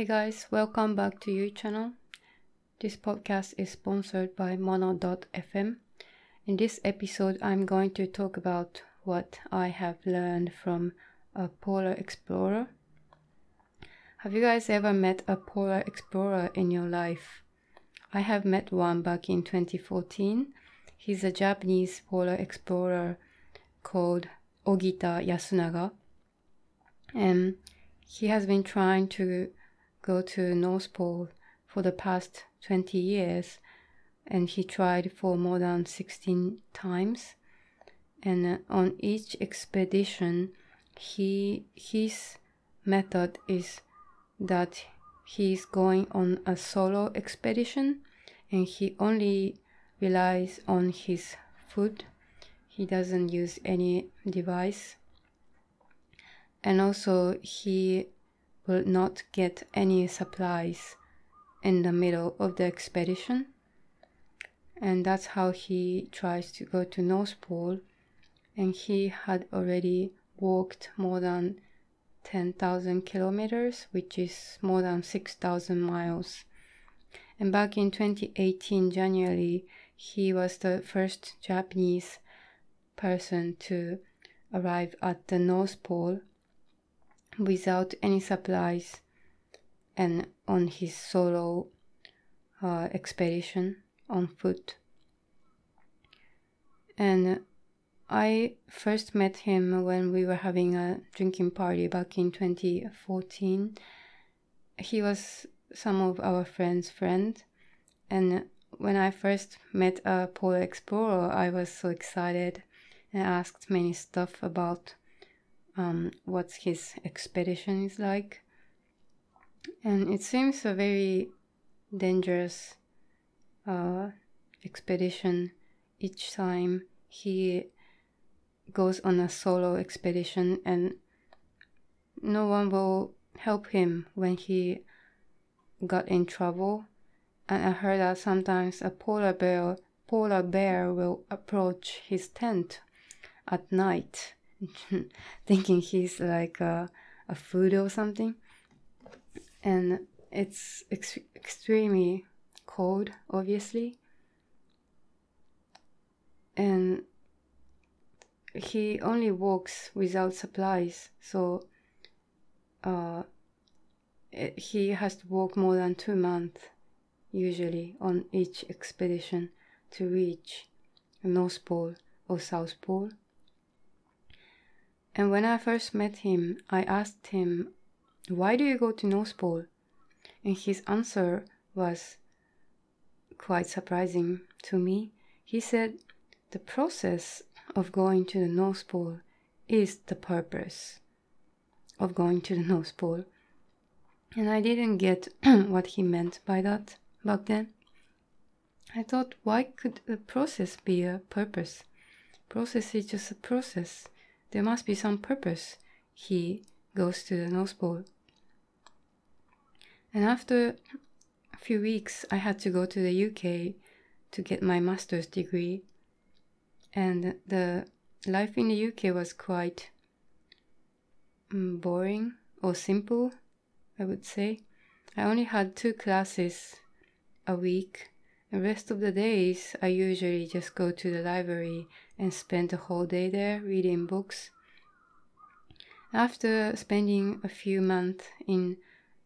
Hey guys, welcome back to your channel. This podcast is sponsored by Mono.fm. In this episode, I'm going to talk about what I have learned from a polar explorer. Have you guys ever met a polar explorer in your life? I have met one back in 2014. He's a Japanese polar explorer called Ogita Yasunaga. And he has been trying to go to North Pole for the past 20 years and he tried for more than 16 times. And uh, on each expedition he his method is that he's going on a solo expedition and he only relies on his food he doesn't use any device. And also he will not get any supplies in the middle of the expedition. And that's how he tries to go to north pole. And he had already walked more than 10,000 kilometers which is more than 6,000 miles. And back in 2018 january he was the first japanese person to arrive at the north pole without any supplies and on his solo uh, expedition on foot. And I first met him when we were having a drinking party back in 2014. He was some of our friends' friend, and when I first met a polar explorer, I was so excited and asked many stuff about um, what his expedition is like. And it seems a very dangerous uh, expedition each time he goes on a solo expedition, and no one will help him when he got in trouble. And I heard that sometimes a polar bear polar bear will approach his tent at night thinking he's like a, a food or something. And it's ex- extremely cold, obviously. And he only walks without supplies, so uh, it, he has to walk more than two months usually on each expedition to reach North Pole or South Pole. And when I first met him, I asked him, Why do you go to North Pole? And his answer was quite surprising to me. He said, The process of going to the North Pole is the purpose of going to the North Pole. And I didn't get what he meant by that back then. I thought, why could the process be a purpose? Process is just a process. There must be some purpose. He goes to the North Pole. And after a few weeks, I had to go to the UK to get my master's degree. And the life in the UK was quite mm, boring or simple, I would say. I only had two classes a week. The rest of the days, I usually just go to the library and spend the whole day there reading books. After spending a few months in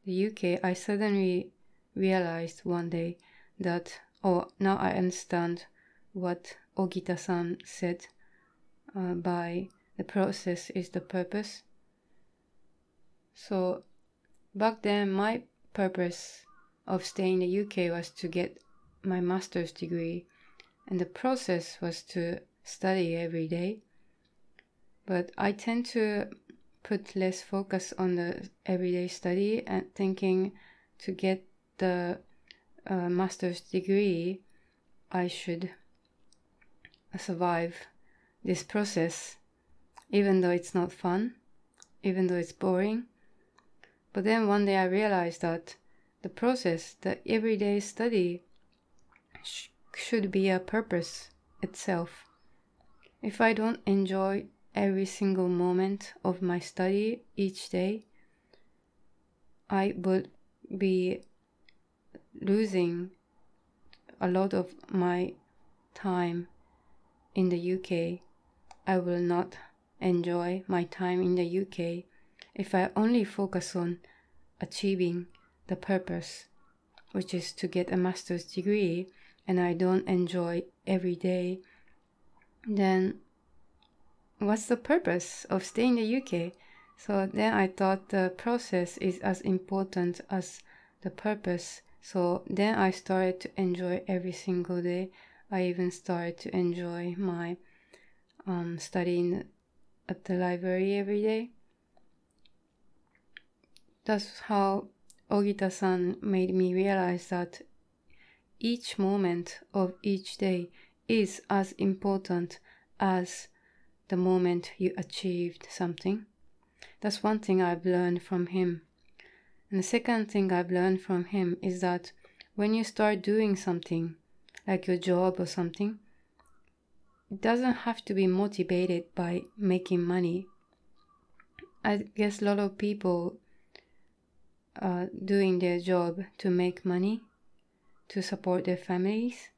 the UK, I suddenly realized one day that, oh, now I understand what Ogita san said uh, by the process is the purpose. So back then, my purpose of staying in the UK was to get my master's degree, and the process was to study every day. But I tend to put less focus on the everyday study and thinking to get the uh, master's degree, I should survive this process, even though it's not fun, even though it's boring. But then one day I realized that the process, the everyday study, sh- should be a purpose itself. If I don't enjoy every single moment of my study each day, I would be losing a lot of my time in the UK. I will not enjoy my time in the UK if I only focus on achieving the purpose, which is to get a master's degree, and I don't enjoy every day, then what's the purpose of staying in the UK? So then I thought the process is as important as the purpose. So then I started to enjoy every single day. I even started to enjoy my um, studying at the library every day. That's how Ogita-san made me realize that each moment of each day is as important as the moment you achieved something. That's one thing I've learned from him. And the second thing I've learned from him is that when you start doing something, like your job or something, it doesn't have to be motivated by making money. I guess a lot of people are doing their job to make money, to support their families.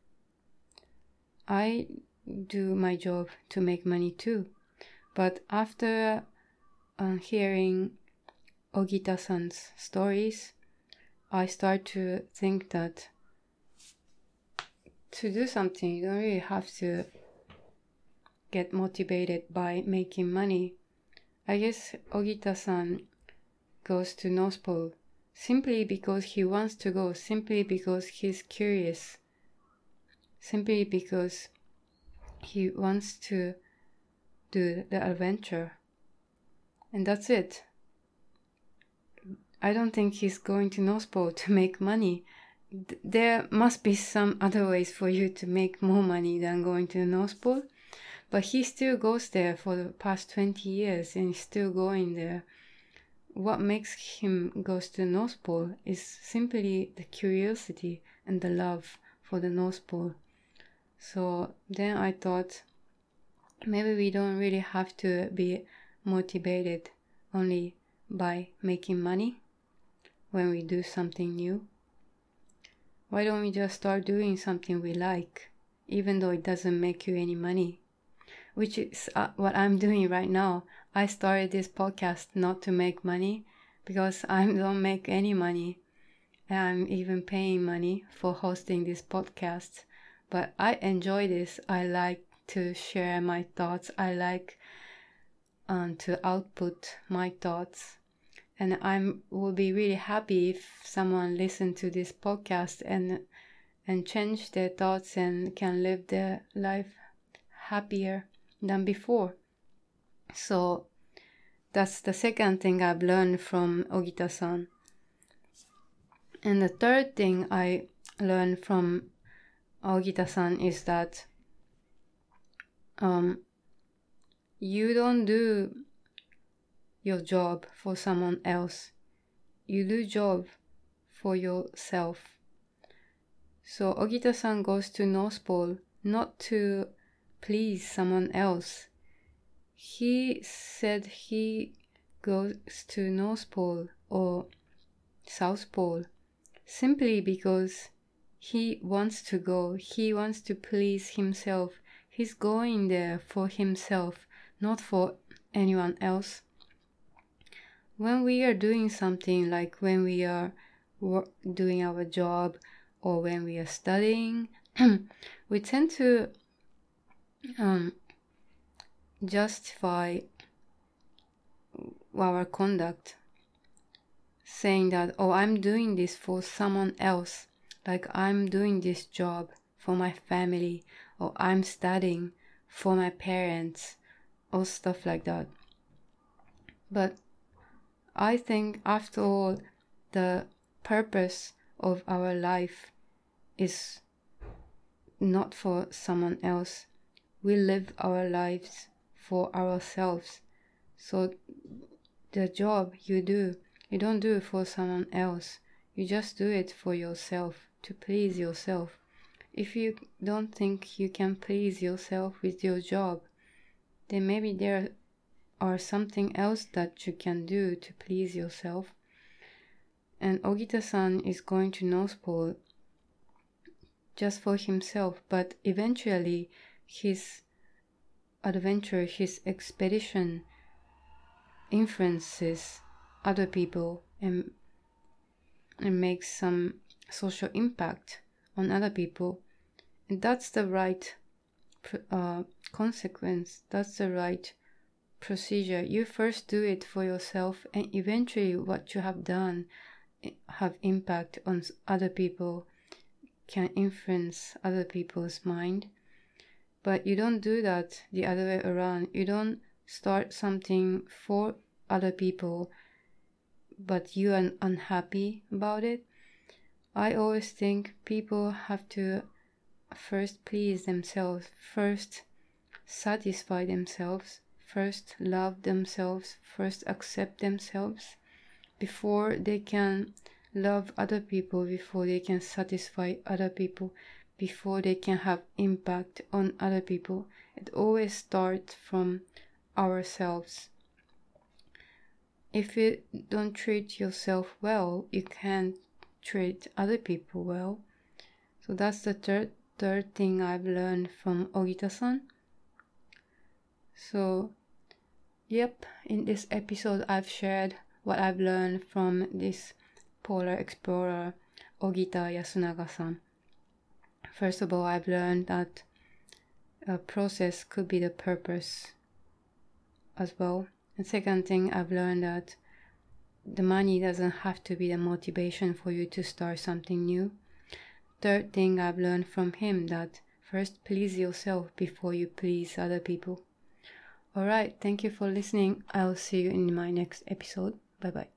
I do my job to make money too. But after uh, hearing Ogita san's stories, I start to think that to do something, you don't really have to get motivated by making money. I guess Ogita san goes to North Pole simply because he wants to go, simply because he's curious, simply because he wants to do the adventure. And that's it. I don't think he's going to North Pole to make money. There must be some other ways for you to make more money than going to the North Pole. But he still goes there for the past 20 years and still going there. What makes him goes to the North Pole is simply the curiosity and the love for the North Pole. So then I thought maybe we don't really have to be motivated only by making money when we do something new. Why don't we just start doing something we like, even though it doesn't make you any money? Which is uh, what I'm doing right now. I started this podcast not to make money because I don't make any money. I'm even paying money for hosting this podcast but I enjoy this. I like to share my thoughts. I like um, to output my thoughts. And I will be really happy if someone listen to this podcast and and change their thoughts and can live their life happier than before. So that's the second thing I've learned from Ogita-san. And the third thing I learned from Ogita-san is that um, you don't do your job for someone else. You do job for yourself. So Ogita-san goes to North Pole not to please someone else. He said he goes to North Pole or South Pole simply because he wants to go. He wants to please himself. He's going there for himself, not for anyone else. When we are doing something like when we are doing our job or when we are studying, we tend to um, justify our conduct, saying that, oh, I'm doing this for someone else like I'm doing this job for my family or I'm studying for my parents or stuff like that. But I think after all, the purpose of our life is not for someone else. We live our lives for ourselves. So the job you do, you don't do it for someone else. You just do it for yourself to please yourself. If you don't think you can please yourself with your job, then maybe there are something else that you can do to please yourself. And Ogita-san is going to North Pole just for himself, but eventually his adventure, his expedition influences other people and and makes some social impact on other people. And that's the right uh, consequence. That's the right procedure. You first do it for yourself, and eventually, what you have done eh, have impact on other people, can influence other people's mind. But you don't do that the other way around. You don't start something for other people, but you are unhappy about it. I always think people have to first please themselves, first satisfy themselves, first love themselves, first accept themselves before they can love other people, before they can satisfy other people, before they can have impact on other people. It always starts from ourselves. If you don't treat yourself well, you can't treat other people well. So that's the third third thing I've learned from Ogita-san. So, yep, in this episode I've shared what I've learned from this polar explorer Ogita Yasunaga-san. First of all, I've learned that a process could be the purpose as well. And second thing, I've learned that the money doesn't have to be the motivation for you to start something new. Third thing I've learned from him that first please yourself before you please other people. Alright, thank you for listening. I'll see you in my next episode. Bye bye.